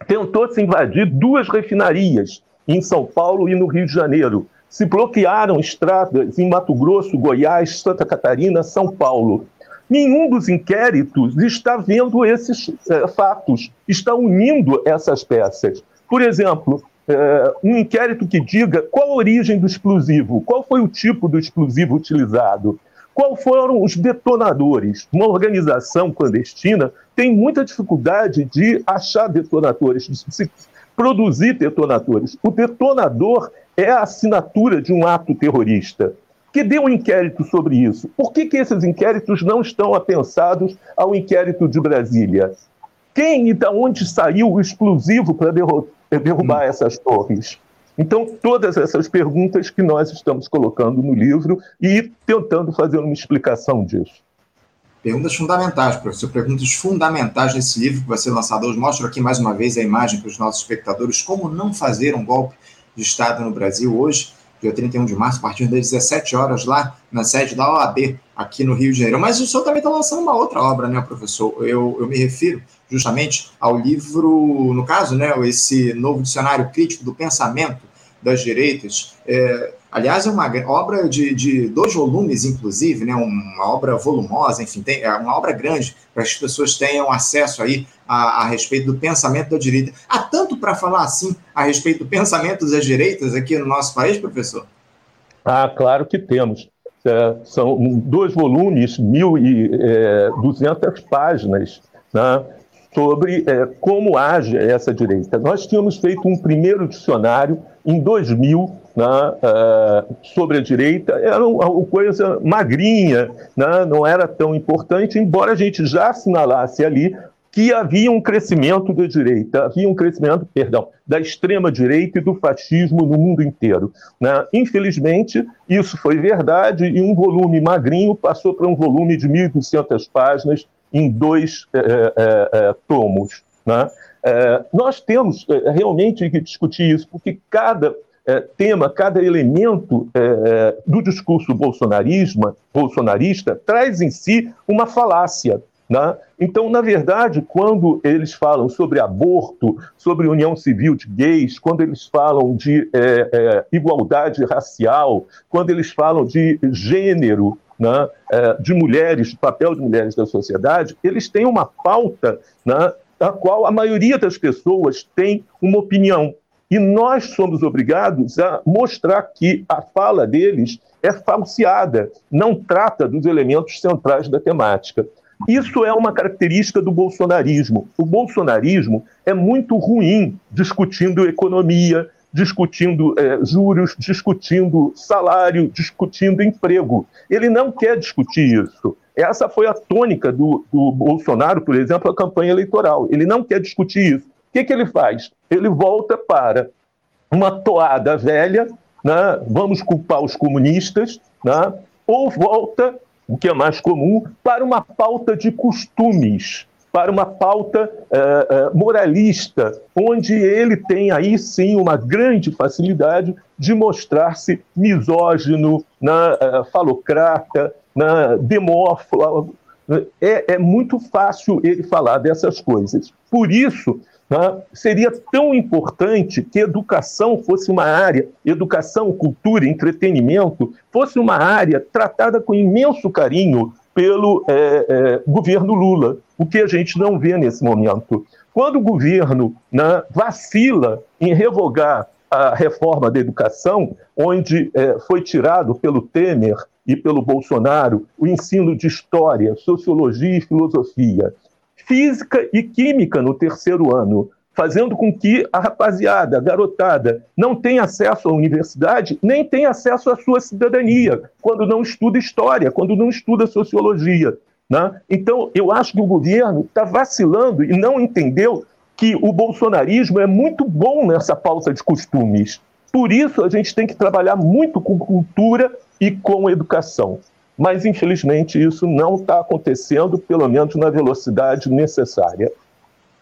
Tentou-se invadir duas refinarias, em São Paulo e no Rio de Janeiro. Se bloquearam estradas em Mato Grosso, Goiás, Santa Catarina, São Paulo. Nenhum dos inquéritos está vendo esses é, fatos, está unindo essas peças. Por exemplo, é, um inquérito que diga qual a origem do explosivo, qual foi o tipo do explosivo utilizado. Qual foram os detonadores? Uma organização clandestina tem muita dificuldade de achar detonadores, de produzir detonadores. O detonador é a assinatura de um ato terrorista. Que dê um inquérito sobre isso. Por que, que esses inquéritos não estão apensados ao inquérito de Brasília? Quem e de onde saiu o explosivo para derrubar hum. essas torres? Então, todas essas perguntas que nós estamos colocando no livro e tentando fazer uma explicação disso. Perguntas fundamentais, professor. Perguntas fundamentais nesse livro que vai ser lançado hoje. Mostro aqui mais uma vez a imagem para os nossos espectadores. Como não fazer um golpe de Estado no Brasil hoje, dia 31 de março, a partir das 17 horas, lá na sede da OAB, aqui no Rio de Janeiro. Mas o senhor também está lançando uma outra obra, né, professor? Eu, eu me refiro justamente ao livro, no caso, né, esse novo dicionário crítico do pensamento das direitas. É, aliás, é uma obra de, de, dois volumes, inclusive, né, uma obra volumosa, enfim, tem, é uma obra grande para que as pessoas tenham acesso aí a, a respeito do pensamento da direita. Há tanto para falar assim a respeito do pensamento das direitas aqui no nosso país, professor? Ah, claro que temos. É, são dois volumes, 1.200 é, páginas, né, sobre é, como age essa direita. Nós tínhamos feito um primeiro dicionário em 2000, né, uh, sobre a direita, era uma coisa magrinha, né, não era tão importante, embora a gente já assinalasse ali que havia um crescimento da direita, havia um crescimento, perdão, da extrema-direita e do fascismo no mundo inteiro. Né? Infelizmente, isso foi verdade e um volume magrinho passou para um volume de 1.200 páginas em dois é, é, é, tomos. Né? nós temos realmente que discutir isso, porque cada tema, cada elemento do discurso bolsonarismo, bolsonarista traz em si uma falácia. Né? Então, na verdade, quando eles falam sobre aborto, sobre união civil de gays, quando eles falam de é, é, igualdade racial, quando eles falam de gênero, né, é, de mulheres, do papel de mulheres da sociedade, eles têm uma pauta né, da qual a maioria das pessoas tem uma opinião. E nós somos obrigados a mostrar que a fala deles é falseada, não trata dos elementos centrais da temática. Isso é uma característica do bolsonarismo. O bolsonarismo é muito ruim discutindo economia, discutindo é, juros, discutindo salário, discutindo emprego. Ele não quer discutir isso. Essa foi a tônica do, do Bolsonaro, por exemplo, a campanha eleitoral. Ele não quer discutir isso. O que, que ele faz? Ele volta para uma toada velha, né? vamos culpar os comunistas, né? ou volta o que é mais comum, para uma pauta de costumes, para uma pauta uh, uh, moralista, onde ele tem aí sim uma grande facilidade de mostrar-se misógino, na, uh, falocrata, na, demófilo. É, é muito fácil ele falar dessas coisas. Por isso, né? Seria tão importante que educação fosse uma área, educação, cultura, entretenimento, fosse uma área tratada com imenso carinho pelo é, é, governo Lula, o que a gente não vê nesse momento. Quando o governo né, vacila em revogar a reforma da educação, onde é, foi tirado pelo Temer e pelo Bolsonaro o ensino de história, sociologia e filosofia, física e química no terceiro ano, fazendo com que a rapaziada, a garotada, não tenha acesso à universidade, nem tenha acesso à sua cidadania, quando não estuda história, quando não estuda sociologia. Né? Então, eu acho que o governo está vacilando e não entendeu que o bolsonarismo é muito bom nessa pauta de costumes. Por isso, a gente tem que trabalhar muito com cultura e com educação mas infelizmente isso não está acontecendo, pelo menos na velocidade necessária.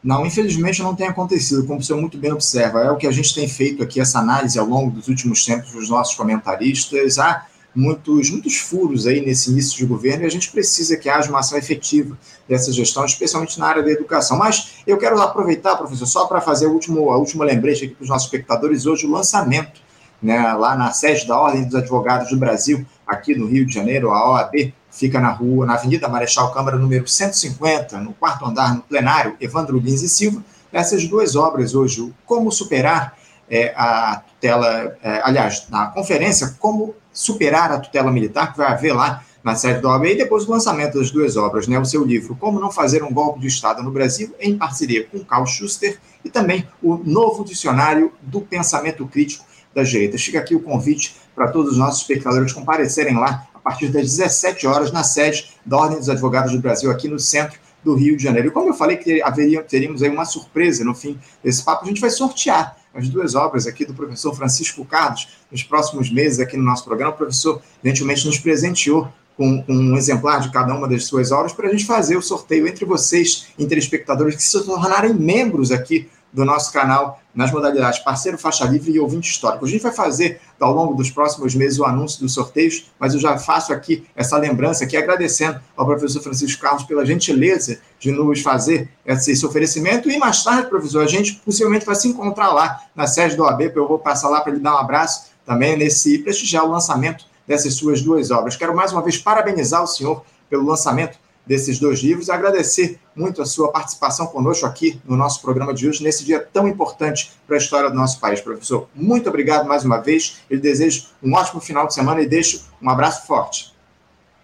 Não, infelizmente não tem acontecido, como o senhor muito bem observa. É o que a gente tem feito aqui, essa análise ao longo dos últimos tempos dos nossos comentaristas. Há muitos, muitos furos aí nesse início de governo e a gente precisa que haja uma ação efetiva dessa gestão, especialmente na área da educação. Mas eu quero aproveitar, professor, só para fazer o último, a última lembrete aqui para os nossos espectadores, hoje o lançamento né, lá na sede da Ordem dos Advogados do Brasil, aqui no Rio de Janeiro, a OAB, fica na rua, na Avenida Marechal Câmara, número 150, no quarto andar, no plenário, Evandro Lins e Silva. Essas duas obras hoje, o Como Superar é, a Tutela, é, aliás, na conferência, Como Superar a Tutela Militar, que vai haver lá na sede da OAB, e depois o lançamento das duas obras, né, o seu livro Como Não Fazer um Golpe de Estado no Brasil, em parceria com Carl Schuster, e também o novo dicionário do pensamento crítico da direita. Fica aqui o convite para todos os nossos espectadores comparecerem lá partir das 17 horas na sede da Ordem dos Advogados do Brasil, aqui no centro do Rio de Janeiro. E como eu falei que haveria, teríamos aí uma surpresa no fim desse papo, a gente vai sortear as duas obras aqui do professor Francisco Carlos nos próximos meses aqui no nosso programa. O professor gentilmente nos presenteou com, com, um exemplar de cada uma das suas obras para a gente fazer o sorteio entre vocês, telespectadores que se tornarem membros aqui do nosso canal nas modalidades parceiro, faixa livre e ouvinte histórico. A gente vai fazer ao longo dos próximos meses o anúncio dos sorteios, mas eu já faço aqui essa lembrança aqui, agradecendo ao professor Francisco Carlos pela gentileza de nos fazer esse oferecimento. E mais tarde, professor, a gente possivelmente vai se encontrar lá na sede do OAB, eu vou passar lá para ele dar um abraço também nesse prestigiar o lançamento dessas suas duas obras. Quero mais uma vez parabenizar o senhor pelo lançamento desses dois livros. Agradecer muito a sua participação conosco aqui no nosso programa de hoje, nesse dia tão importante para a história do nosso país. Professor, muito obrigado mais uma vez. Eu desejo um ótimo final de semana e deixo um abraço forte.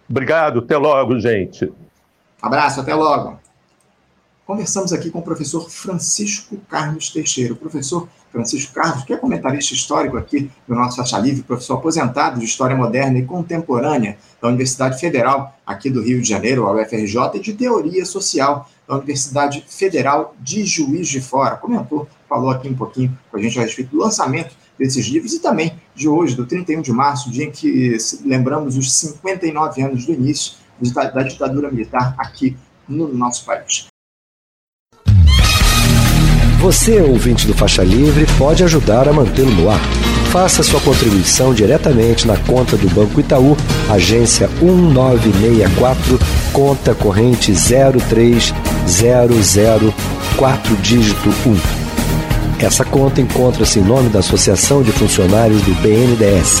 Obrigado, até logo, gente. Abraço, até logo. Conversamos aqui com o professor Francisco Carlos Teixeira. O professor Francisco Carlos, que é comentarista histórico aqui do nosso Faixa Livre, professor aposentado de História Moderna e Contemporânea da Universidade Federal aqui do Rio de Janeiro, a UFRJ, e de Teoria Social da Universidade Federal de Juiz de Fora. Comentou, falou aqui um pouquinho com a gente a respeito do lançamento desses livros e também de hoje, do 31 de março, dia em que lembramos os 59 anos do início da ditadura militar aqui no nosso país. Você, ouvinte do Faixa Livre, pode ajudar a mantê-lo no ar. Faça sua contribuição diretamente na conta do Banco Itaú, agência 1964, conta corrente 03004 dígito 1. Essa conta encontra-se em nome da Associação de Funcionários do BNDES,